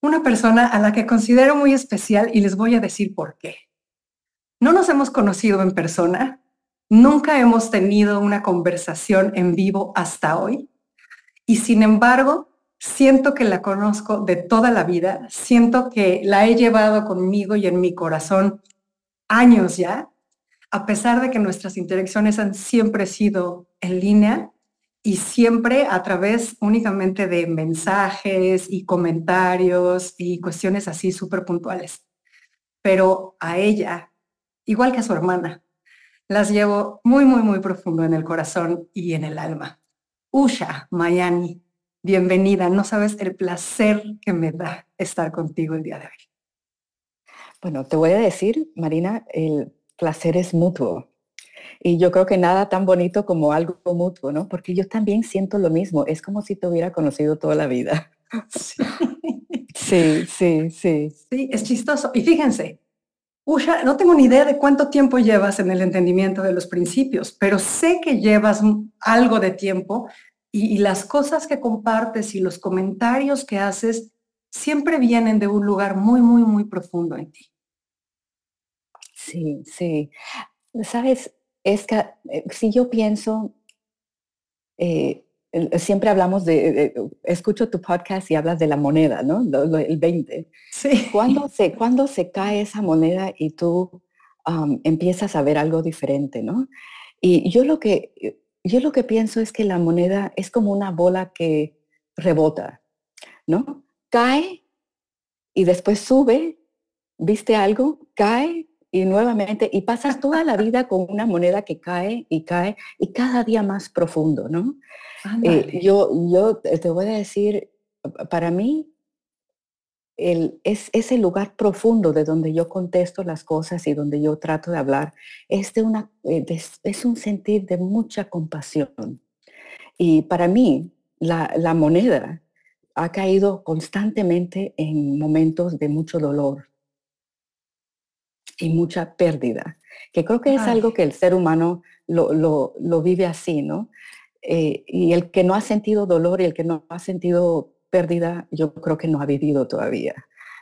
una persona a la que considero muy especial y les voy a decir por qué. No nos hemos conocido en persona, nunca hemos tenido una conversación en vivo hasta hoy y sin embargo siento que la conozco de toda la vida, siento que la he llevado conmigo y en mi corazón años ya, a pesar de que nuestras interacciones han siempre sido en línea, y siempre a través únicamente de mensajes y comentarios y cuestiones así súper puntuales. Pero a ella, igual que a su hermana, las llevo muy, muy, muy profundo en el corazón y en el alma. Usha, Mayani, bienvenida. No sabes el placer que me da estar contigo el día de hoy. Bueno, te voy a decir, Marina, el placer es mutuo. Y yo creo que nada tan bonito como algo mutuo, ¿no? Porque yo también siento lo mismo. Es como si te hubiera conocido toda la vida. Sí, sí, sí. Sí, es chistoso. Y fíjense, Usha, no tengo ni idea de cuánto tiempo llevas en el entendimiento de los principios, pero sé que llevas algo de tiempo y, y las cosas que compartes y los comentarios que haces siempre vienen de un lugar muy, muy, muy profundo en ti. Sí, sí. Sabes, es que eh, si yo pienso, eh, siempre hablamos de, escucho tu podcast y hablas de la moneda, ¿no? el 20. Sí. ¿Cuándo se, ¿Cuándo se cae esa moneda y tú empiezas a ver algo diferente, ¿no? Y yo lo, que, yo lo que pienso es que la moneda es como una bola que rebota, ¿no? Cae y después sube, viste algo, cae y nuevamente, y pasas toda la vida con una moneda que cae y cae y cada día más profundo, ¿no? Eh, yo, yo te voy a decir, para mí, el, es ese lugar profundo de donde yo contesto las cosas y donde yo trato de hablar, es, de una, eh, es un sentir de mucha compasión. Y para mí, la, la moneda ha caído constantemente en momentos de mucho dolor, y mucha pérdida, que creo que es algo que el ser humano lo, lo, vive así, ¿no? Eh, y el que no ha sentido dolor y el que no ha sentido pérdida, yo creo que no ha vivido todavía,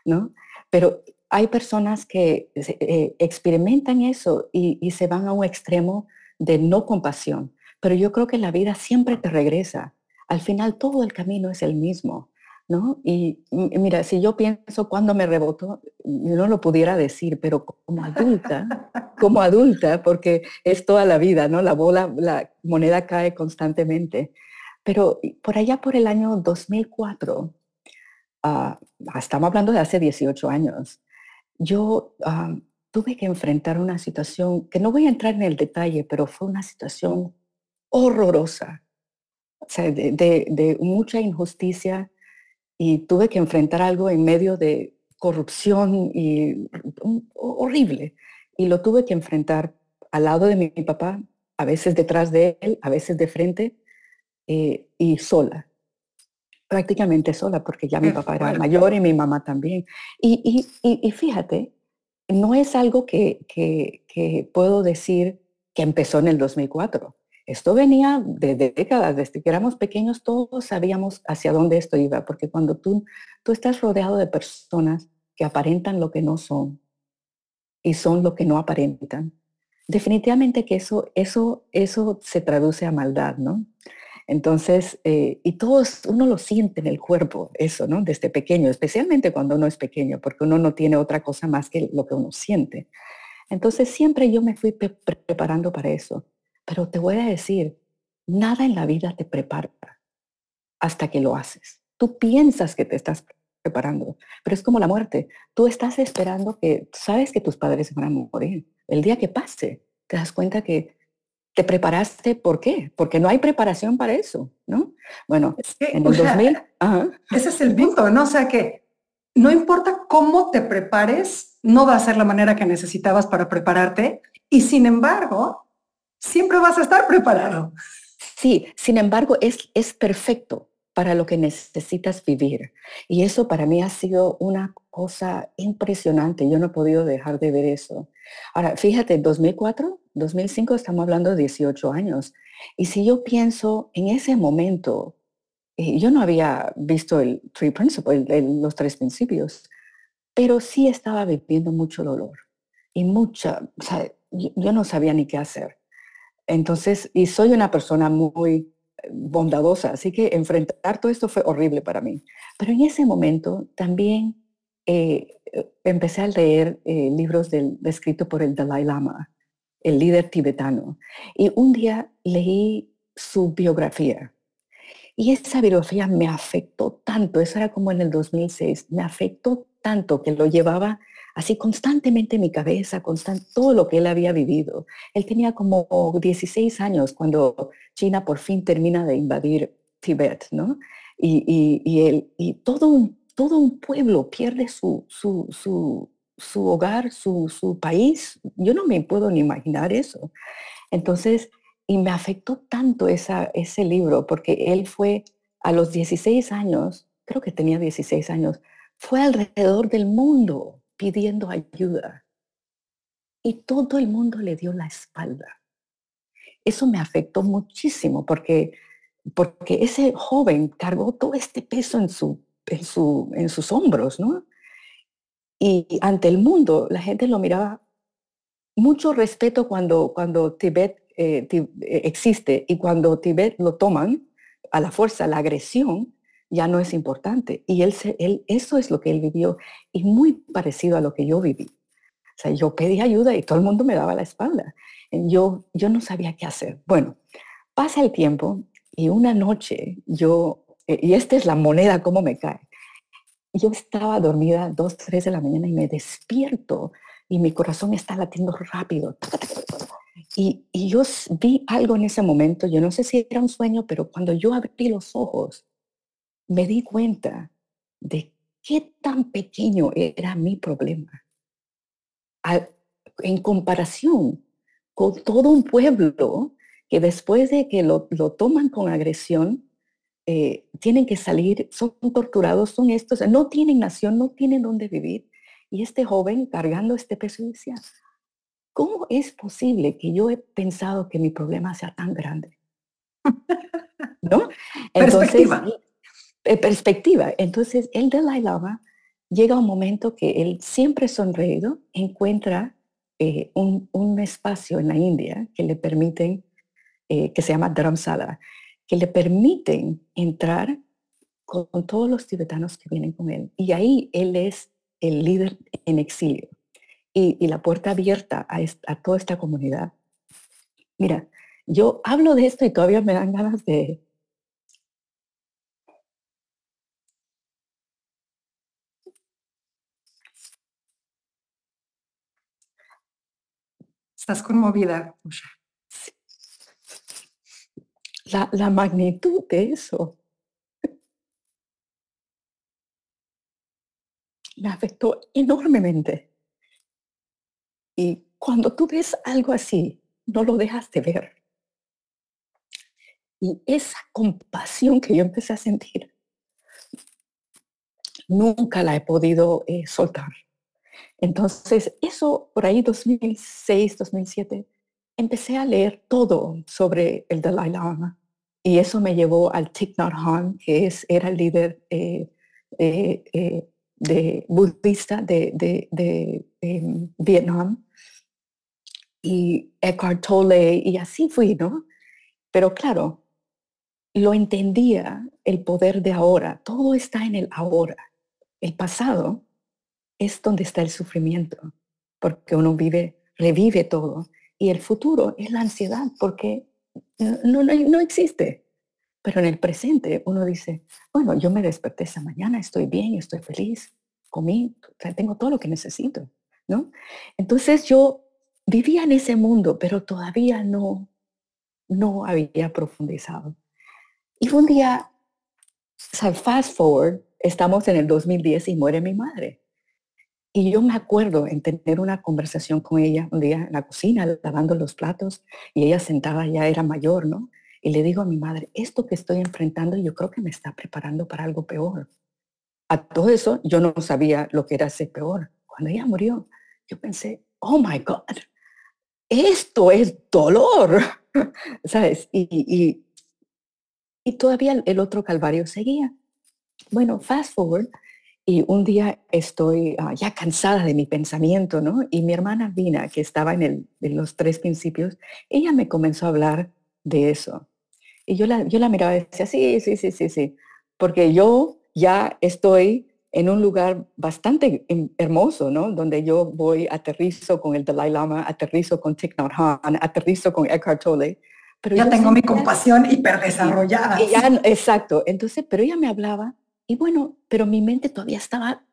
¿no? Pero hay personas que eh, experimentan eso y, y se van a un extremo de no compasión, pero yo creo que la vida siempre te regresa. Al final todo el camino es el mismo. ¿No? Y mira, si yo pienso cuando me reboto, no lo pudiera decir, pero como adulta, como adulta, porque es toda la vida, ¿no? La bola, la moneda cae constantemente. Pero por allá por el año 2004, ah, estamos hablando de hace 18 años, yo ah, tuve que enfrentar una situación que no voy a entrar en el detalle, pero fue una situación horrorosa, de, de mucha injusticia, y tuve que enfrentar algo en medio de corrupción y horrible. Y lo tuve que enfrentar al lado de mi, papá, a veces detrás de él, a veces de frente eh, y sola. Prácticamente sola, porque ya mi papá era mayor y mi mamá también. Y, y, fíjate, no es algo que, que, que puedo decir que empezó en el 2004 esto venía de, décadas, desde que éramos pequeños todos sabíamos hacia dónde esto iba, porque cuando tú, tú estás rodeado de personas que aparentan lo que no son y son lo que no aparentan, definitivamente que eso, eso, eso se traduce a maldad, ¿no? Entonces, eh, y todos, uno lo siente en el cuerpo, eso, ¿no? Desde pequeño, especialmente cuando uno es pequeño, porque uno no tiene otra cosa más que lo que uno siente. Entonces, siempre yo me fui preparando para eso. Pero te voy a decir, nada en la vida te prepara hasta que lo haces. Tú piensas que te estás preparando, pero es como la muerte. Tú estás esperando que, sabes que tus padres van a morir. El día que pase, te das cuenta que te preparaste, ¿por qué? Porque no hay preparación para eso, ¿no? Bueno, en el 2000... ese es el punto, ¿no? O sea que no importa cómo te prepares, no va a ser la manera que necesitabas para prepararte y sin embargo, siempre vas a estar preparado. Sí, sin embargo, es, es perfecto para lo que necesitas vivir. Y eso para mí ha sido una cosa impresionante. Yo no he podido dejar de ver eso. Ahora, fíjate, 2004, 2005, estamos hablando de 18 años. Y si yo pienso en ese momento, eh, yo no había visto el Three Principles, los tres principios, pero sí estaba viviendo mucho dolor y mucha, o sea, yo no sabía ni qué hacer. Entonces, y soy una persona muy eh, bondadosa, así que enfrentar todo esto fue horrible para mí. Pero en ese momento también eh, eh, empecé a leer libros del, escritos por el Dalai Lama, el líder tibetano. Y un día leí su biografía. Y esa biografía me afectó tanto, eso era como en el 2006, me afectó tanto que lo llevaba así constantemente en mi cabeza, constant, todo lo que él había vivido. Él tenía como 16 años cuando China por fin termina de invadir Tibet, ¿no? Y, y, y todo, un, todo un pueblo pierde su, su, su, su hogar, su, su país. Yo no me puedo ni imaginar eso. Entonces, y me afectó tanto esa, ese libro, porque él fue a los 16 años, creo que tenía 16 años, fue alrededor del mundo pidiendo ayuda. Y todo el mundo le dio la espalda. Eso me afectó muchísimo porque, porque ese joven cargó todo este peso en, su, en, su, en sus hombros, ¿no? Y ante el mundo la gente lo miraba mucho respeto cuando, cuando Tibet eh, eh, existe y cuando Tibet lo toman a la fuerza, la agresión, ya no es importante. Y él, él, eso es lo que él vivió y muy parecido a lo que yo viví. O sea, yo pedí ayuda y todo el mundo me daba la espalda. Yo, yo no sabía qué hacer. Bueno, pasa el tiempo y una noche yo, eh, y esta es la moneda, cómo me cae. Yo estaba dormida dos, tres de la mañana y me despierto y mi corazón está latiendo rápido. Y, y yo vi algo en ese momento, yo no sé si era un sueño, pero cuando yo abrí los ojos, me di cuenta de qué tan pequeño era mi problema. en comparación con todo un pueblo que después de que lo, toman con agresión, eh, tienen que salir, son torturados, son estos, no tienen nación, no tienen dónde vivir. Y este joven cargando este peso decía, ¿cómo es posible que yo he pensado que mi problema sea tan grande? ¿No? Entonces, eh, perspectiva. Entonces, el Dalai Lama llega un momento que él siempre sonreído encuentra eh, un, espacio en la India que le permiten, eh, que se llama Dharamsala, que le permiten entrar con, todos los tibetanos que vienen con él. Y ahí él es el líder en exilio y, la puerta abierta a, a toda esta comunidad. Mira, yo hablo de esto y todavía me dan ganas de, Estás conmovida, La, la magnitud de eso me afectó enormemente. Y cuando tú ves algo así, no lo dejas de ver. Y esa compasión que yo empecé a sentir, nunca la he podido eh, soltar. Entonces, eso por ahí 2006, 2007, empecé a leer todo sobre el Dalai Lama y eso me llevó al Thich Nhat Hanh, que es, era el líder eh, eh, eh, de, budista de, em, Vietnam y Eckhart Tolle y así fui, ¿no? Pero claro, lo entendía el poder de ahora, todo está en el ahora. El pasado es donde está el sufrimiento, porque uno vive, revive todo. Y el futuro es la ansiedad, porque no, no, existe. Pero en el presente uno dice, bueno, yo me desperté esa mañana, estoy bien, estoy feliz, comí, tengo todo lo que necesito, ¿no? Entonces yo vivía en ese mundo, pero todavía no, no había profundizado. Y un día, fast forward, estamos en el 2010 y muere mi madre. Y yo me acuerdo en tener una conversación con ella un día en la cocina, lavando los platos, y ella sentada, ya era mayor, ¿no? Y le digo a mi madre, esto que estoy enfrentando yo creo que me está preparando para algo peor. A todo eso yo no sabía lo que era ser peor. Cuando ella murió, yo pensé, oh my God, esto es dolor, ¿sabes? Y, y, todavía el otro calvario seguía. Bueno, fast forward, y un día estoy ah, ya cansada de mi pensamiento, ¿no? Y mi hermana Vina, que estaba en, el, en los tres principios, ella me comenzó a hablar de eso. Y yo la, yo la miraba y decía, sí, sí, sí, sí, sí, porque yo ya estoy en un lugar bastante hermoso, ¿no? Donde yo voy, aterrizo con el Dalai Lama, aterrizo con Thich Nhat Hanh, aterrizo con Eckhart Tolle. Pero ya tengo mi compasión hiperdesarrollada. exacto. Entonces, pero ella me hablaba y bueno, pero mi mente todavía estaba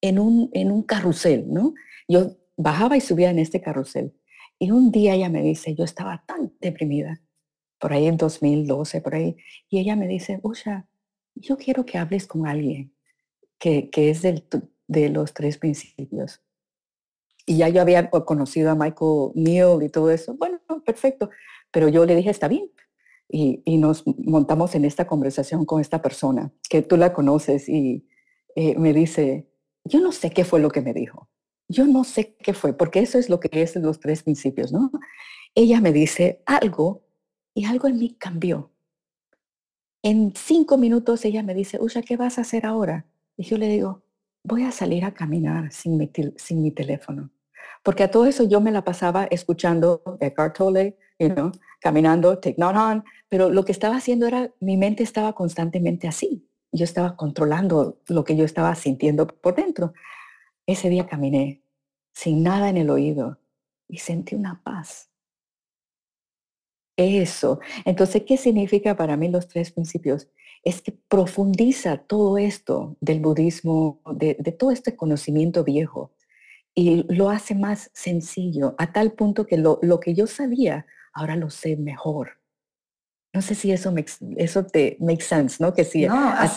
en un, en un carrusel, ¿no? Yo bajaba y subía en este carrusel. Y un día ella me dice, yo estaba tan deprimida, por ahí en 2012, por ahí, y ella me dice, Usha, yo quiero que hables con alguien que, es del, de los tres principios. Y ya yo había conocido a Michael Neal y todo eso. Bueno, perfecto. Pero yo le dije, está bien. Y, nos montamos en esta conversación con esta persona, que tú la conoces, y eh, me dice, yo no sé qué fue lo que me dijo. Yo no sé qué fue, porque eso es lo que es los tres principios, ¿no? Ella me dice algo y algo en mí cambió. En cinco minutos ella me dice, Usha, ¿qué vas a hacer ahora? Y yo le digo, voy a salir a caminar sin mi, sin mi teléfono. Porque a todo eso yo me la pasaba escuchando Eckhart Tolle, caminando, Take Not On, pero lo que estaba haciendo era, mi mente estaba constantemente así. Yo estaba controlando lo que yo estaba sintiendo por dentro. Ese día caminé sin nada en el oído y sentí una paz. Eso. Entonces, ¿qué significa para mí los tres principios? es que profundiza todo esto del budismo, de, todo este conocimiento viejo, y lo hace más sencillo, a tal punto que lo, que yo sabía, ahora lo sé mejor. No sé si eso, eso te makes sense, ¿no? Que sí,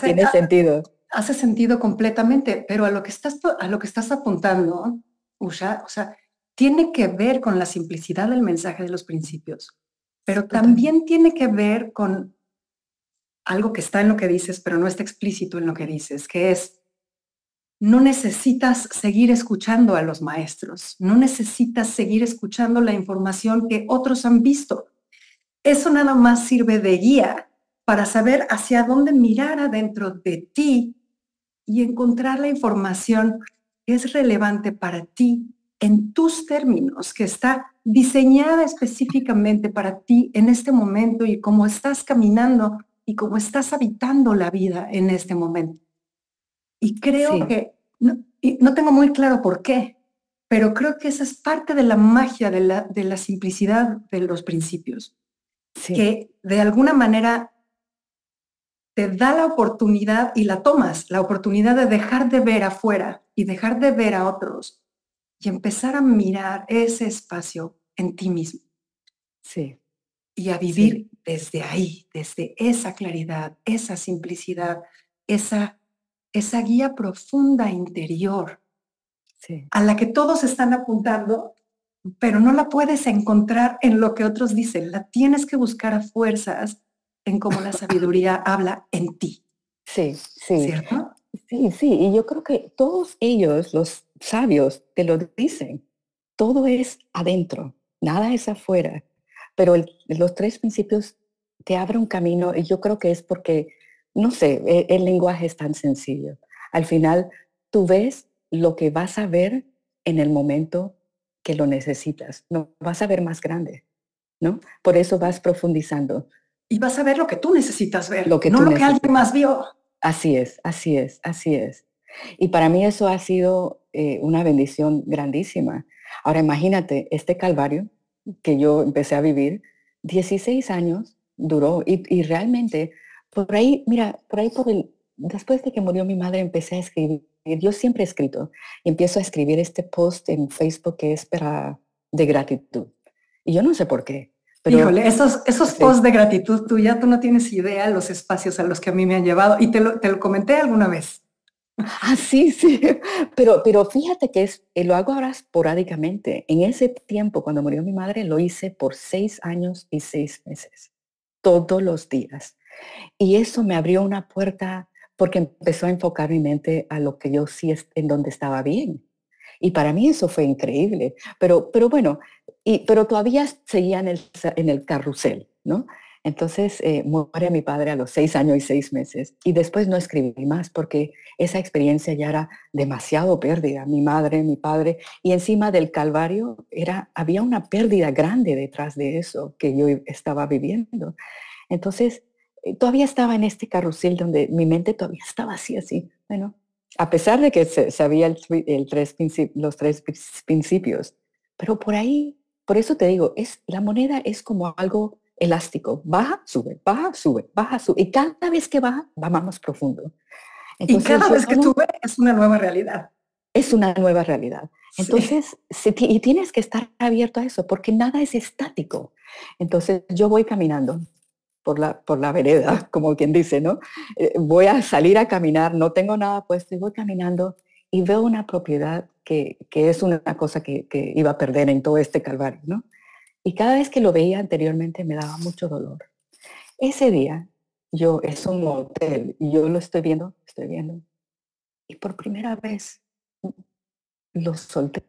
tiene sentido. Hace sentido completamente, pero a lo que estás, a lo que estás apuntando, Usha, o sea, tiene que ver con la simplicidad del mensaje de los principios, pero también tiene que ver con algo que está en lo que dices, pero no está explícito en lo que dices, que es, no necesitas seguir escuchando a los maestros, no necesitas seguir escuchando la información que otros han visto. Eso nada más sirve de guía para saber hacia dónde mirar adentro de ti y encontrar la información que es relevante para ti en tus términos, que está diseñada específicamente para ti en este momento y cómo estás caminando y cómo estás habitando la vida en este momento. Y creo que, no, no, tengo muy claro por qué, pero creo que esa es parte de la magia de la, de la simplicidad de los principios, que de alguna manera te da la oportunidad y la tomas, la oportunidad de dejar de ver afuera y dejar de ver a otros y empezar a mirar ese espacio en ti mismo. Sí. Y a vivir desde ahí, desde esa claridad, esa simplicidad, esa, esa guía profunda interior a la que todos están apuntando, pero no la puedes encontrar en lo que otros dicen, la tienes que buscar a fuerzas en cómo la sabiduría habla en ti. Sí, sí. ¿Cierto? Sí, sí, y yo creo que todos ellos, los sabios, te lo dicen. Todo es adentro, nada es afuera pero los tres principios te abren un camino y yo creo que es porque, no sé, e, el, lenguaje es tan sencillo. Al final, tú ves lo que vas a ver en el momento que lo necesitas. No vas a ver más grande, ¿no? Por eso vas profundizando. Y vas a ver lo que tú necesitas ver, lo que no lo que alguien más vio. Así es, así es, así es. Y para mí eso ha sido eh, una bendición grandísima. Ahora imagínate, este calvario que yo empecé a vivir, 16 años duró y, realmente por ahí, mira, por ahí por el, después de que murió mi madre empecé a escribir, yo siempre he escrito, y empiezo a escribir este post en Facebook que es para, de gratitud. Y yo no sé por qué. Pero, Híjole, esos, esos posts de gratitud tuya, tú no tienes idea los espacios a los que a mí me han llevado. Y te lo, te lo comenté alguna vez. Ah, sí, sí. Pero, pero fíjate que es, eh, lo hago ahora esporádicamente. En ese tiempo, cuando murió mi madre, lo hice por seis años y seis meses, todos los días. Y eso me abrió una puerta porque empezó a enfocar mi mente a lo que yo sí es en donde estaba bien. Y para mí eso fue increíble. Pero, pero bueno, y, pero todavía seguía en el, en el carrusel, ¿no? Entonces eh, muere mi padre a los seis años y seis meses y después no escribí más porque esa experiencia ya era demasiado pérdida. Mi madre, mi padre y encima del calvario era, había una pérdida grande detrás de eso que yo estaba viviendo. Entonces todavía estaba en este carrusel donde mi mente todavía estaba así, así. Bueno, a pesar de que sabía el, tres los tres principios, pero por ahí, por eso te digo, es, la moneda es como algo elástico. Baja, sube, baja, sube, baja, sube. Y cada vez que baja, va más profundo. y cada vez que sube es una nueva realidad. Es una nueva realidad. Entonces, y tienes que estar abierto a eso, porque nada es estático. Entonces, yo voy caminando por la, por la vereda, como quien dice, ¿no? Eh, voy a salir a caminar, no tengo nada puesto y voy caminando y veo una propiedad que, que es una cosa que, iba a perder en todo este calvario, ¿no? Y cada vez que lo veía anteriormente me daba mucho dolor. Ese día, yo, es un hotel, y yo lo estoy viendo, estoy viendo. Y por primera vez lo solté.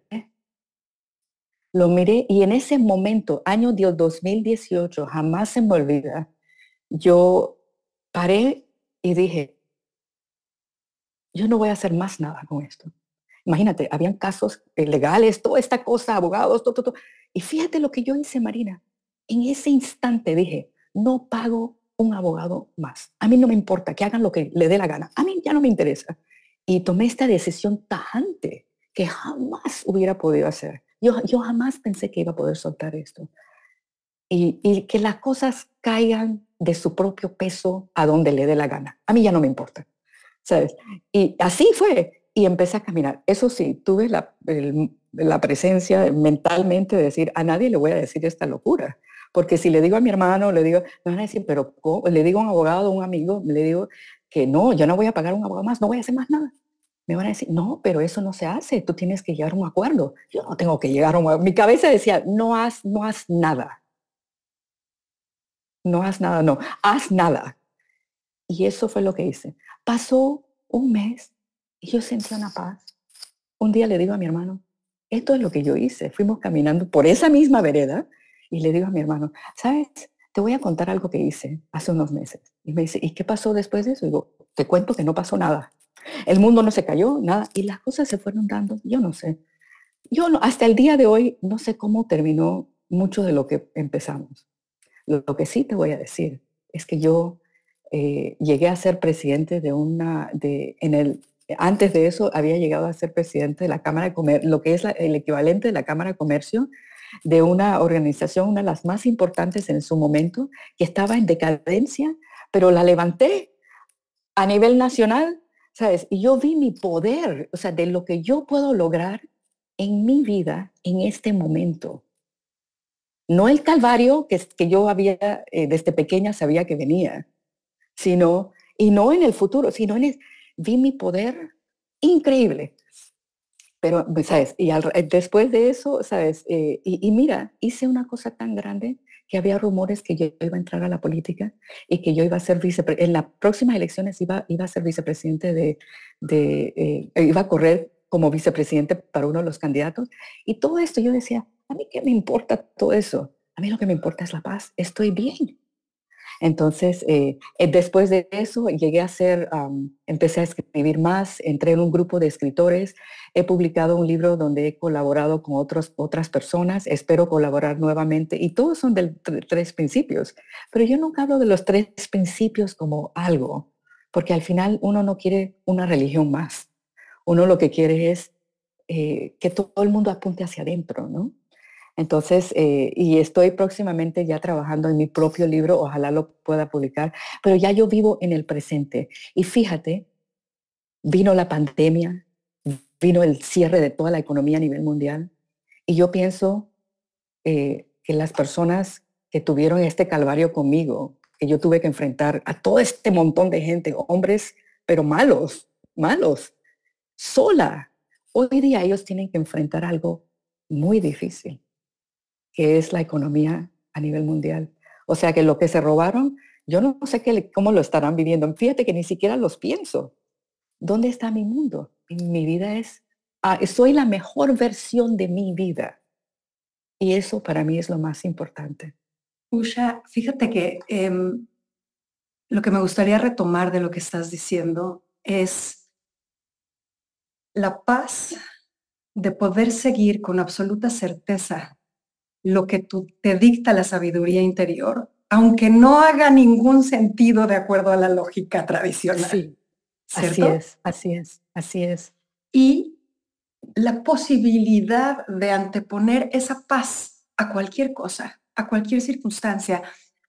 Lo miré y en ese momento, año 2018, jamás se me olvida, yo paré y dije, yo no voy a hacer más nada con esto. Imagínate, habían casos legales, toda esta cosa, abogados, todo, todo. Y fíjate lo que yo hice, Marina. En ese instante dije, no pago un abogado más. A mí no me importa que hagan lo que le dé la gana. A mí ya no me interesa. Y tomé esta decisión tajante que jamás hubiera podido hacer. Yo, yo jamás pensé que iba a poder soltar esto. Y, y que las cosas caigan de su propio peso a donde le dé la gana. A mí ya no me importa. ¿Sabes? Y así fue y empecé a caminar. Eso sí, tuve la, la presencia mentalmente de decir, a nadie le voy a decir esta locura. Porque si le digo a mi hermano, le digo, me van a decir, pero le digo a un abogado, a un amigo, le digo que no, yo no voy a pagar un abogado más, no voy a hacer más nada. Me van a decir, no, pero eso no se hace, tú tienes que llegar a un acuerdo. Yo no tengo que llegar a un acuerdo. Mi cabeza decía, no haz, no haz nada. No haz nada, no, haz nada. Y eso fue lo que hice. Pasó un mes y yo sentí una paz. Un día le digo a mi hermano, esto es lo que yo hice. Fuimos caminando por esa misma vereda y le digo a mi hermano, ¿sabes? Te voy a contar algo que hice hace unos meses. Y me dice, ¿y qué pasó después de eso? Y digo, te cuento que no pasó nada. El mundo no se cayó, nada. Y las cosas se fueron dando, yo no sé. Yo no, hasta el día de hoy no sé cómo terminó mucho de lo que empezamos. Lo, que sí te voy a decir es que yo eh, llegué a ser presidente de una, de, en el antes de eso había llegado a ser presidente de la Cámara de Comercio, lo que es el equivalente de la Cámara de Comercio de una organización, una de las más importantes en su momento, que estaba en decadencia, pero la levanté a nivel nacional, ¿sabes? Y yo vi mi poder, o sea, de lo que yo puedo lograr en mi vida en este momento. No el calvario que, que yo había eh, desde pequeña sabía que venía, sino, y no en el futuro, sino en el, vi mi poder increíble. Pero, pues, ¿sabes? Y después de eso, ¿sabes? Eh, y, mira, hice una cosa tan grande que había rumores que yo iba a entrar a la política y que yo iba a ser vicepresidente, en las próximas elecciones iba, iba a ser vicepresidente de, eh, iba a correr como vicepresidente para uno de los candidatos. Y todo esto yo decía, a mí qué me importa todo eso. A mí lo que me importa es la paz. Estoy bien. Entonces, eh, eh, después de eso, llegué a ser, empecé a escribir más, entré en un grupo de escritores, he publicado un libro donde he colaborado con otros, otras personas, espero colaborar nuevamente y todos son de tres principios, pero yo nunca hablo de los tres principios como algo, porque al final uno no quiere una religión más, uno lo que quiere es eh, que todo el mundo apunte hacia adentro, ¿no? Entonces, eh, y estoy próximamente ya trabajando en mi propio libro, ojalá lo pueda publicar, pero ya yo vivo en el presente. Y fíjate, vino la pandemia, vino el cierre de toda la economía a nivel mundial, y yo pienso eh, que las personas que tuvieron este calvario conmigo, que yo tuve que enfrentar a todo este montón de gente, hombres, pero malos, malos, sola. Hoy día ellos tienen que enfrentar algo muy difícil, que es la economía a nivel mundial. O sea que lo que se robaron, yo no sé qué, cómo lo estarán viviendo. Fíjate que ni siquiera los pienso. ¿Dónde está mi mundo? Mi vida es, ah, soy la mejor versión de mi vida. Y eso para mí es lo más importante. Usha, fíjate que em, lo que me gustaría retomar de lo que estás diciendo es la paz de poder seguir con absoluta certeza lo que tú, te dicta la sabiduría interior, aunque no haga ningún sentido de acuerdo a la lógica tradicional. Sí, así es, así es, así es. Y la posibilidad de anteponer esa paz a cualquier cosa, a cualquier circunstancia,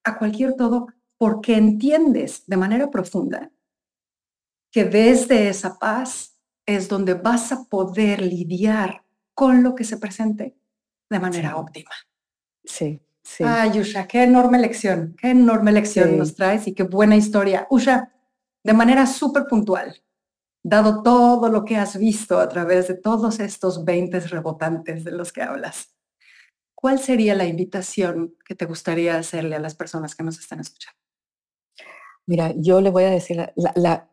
a cualquier todo, porque entiendes de manera profunda que desde esa paz es donde vas a poder lidiar con lo que se presente de manera óptima. Sí, sí. Ay, Usha, qué enorme lección, qué enorme lección nos traes y qué buena historia. Usha, de manera súper puntual, dado todo lo que has visto a través de todos estos 20 rebotantes de los que hablas, ¿cuál sería la invitación que te gustaría hacerle a las personas que nos están escuchando? Mira, yo le voy a decir, la,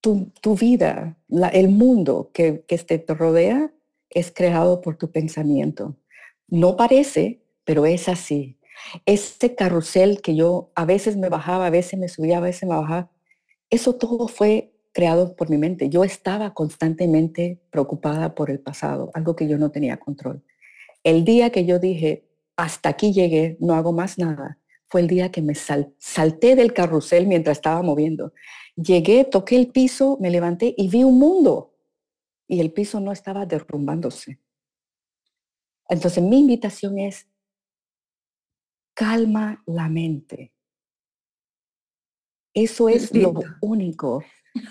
tu, vida, el mundo que, que te rodea es creado por tu pensamiento. No parece, pero es así. Este carrusel que yo a veces me bajaba, a veces me subía, a veces me bajaba, eso todo fue creado por mi mente. Yo estaba constantemente preocupada por el pasado, algo que yo no tenía control. El día que yo dije, hasta aquí llegué, no hago más nada, fue el día que me salté del carrusel mientras estaba moviendo. Llegué, toqué el piso, me levanté y vi un mundo. Y el piso no estaba derrumbándose. Entonces mi invitación es, calma la mente. Eso es lo único.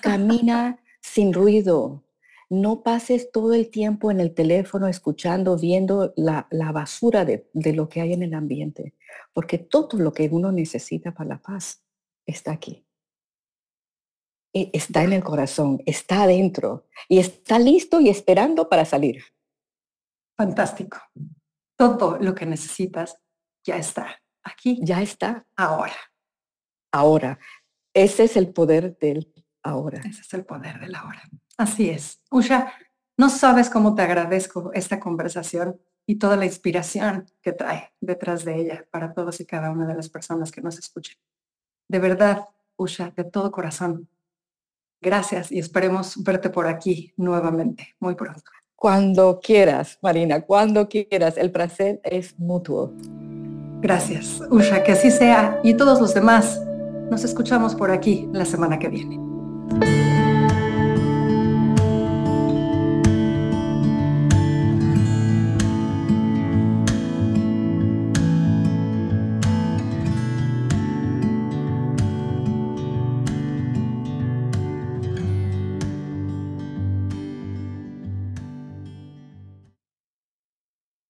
Camina sin ruido. No pases todo el tiempo en el teléfono escuchando, viendo la, basura de, lo que hay en el ambiente, porque todo lo que uno necesita para la paz está aquí. E, está en el corazón, está adentro y está listo y esperando para salir. Fantástico. Todo lo que necesitas ya está aquí. Ya está. Ahora. Ahora. Ese es el poder del ahora. Ese es el poder del ahora. Así es. Usha, no sabes cómo te agradezco esta conversación y toda la inspiración que trae detrás de ella para todos y cada una de las personas que nos escuchan. De verdad, Usha, de todo corazón, gracias y esperemos verte por aquí nuevamente muy pronto. Cuando quieras, Marina, cuando quieras. El placer es mutuo. Gracias, Usha, que así sea. Y todos los demás, nos escuchamos por aquí la semana que viene.